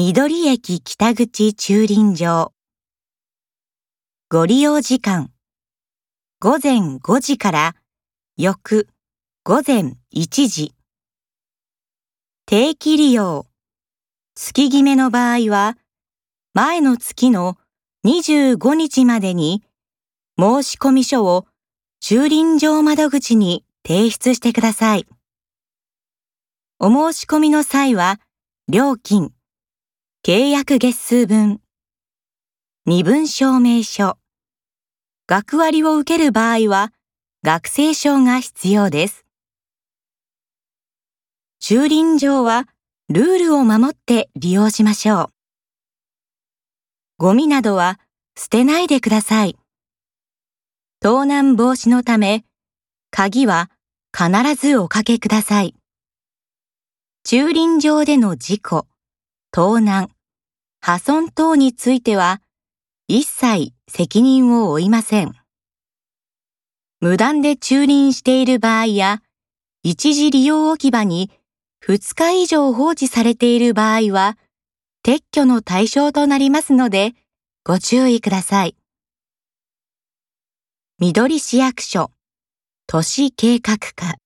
緑駅北口駐輪場。ご利用時間。午前5時から翌午前1時。定期利用。月決めの場合は前の月の25日までに申込書を駐輪場窓口に提出してください。お申し込みの際は、料金、契約月数分、身分証明書、学割を受ける場合は、学生証が必要です。駐輪場は、ルールを守って利用しましょう。ゴミなどは捨てないでください。盗難防止のため、鍵は必ずおかけください。駐輪場での事故、盗難、破損等については、一切責任を負いません。無断で駐輪している場合や、一時利用置き場に2日以上放置されている場合は、撤去の対象となりますので、ご注意ください。緑市役所、都市計画課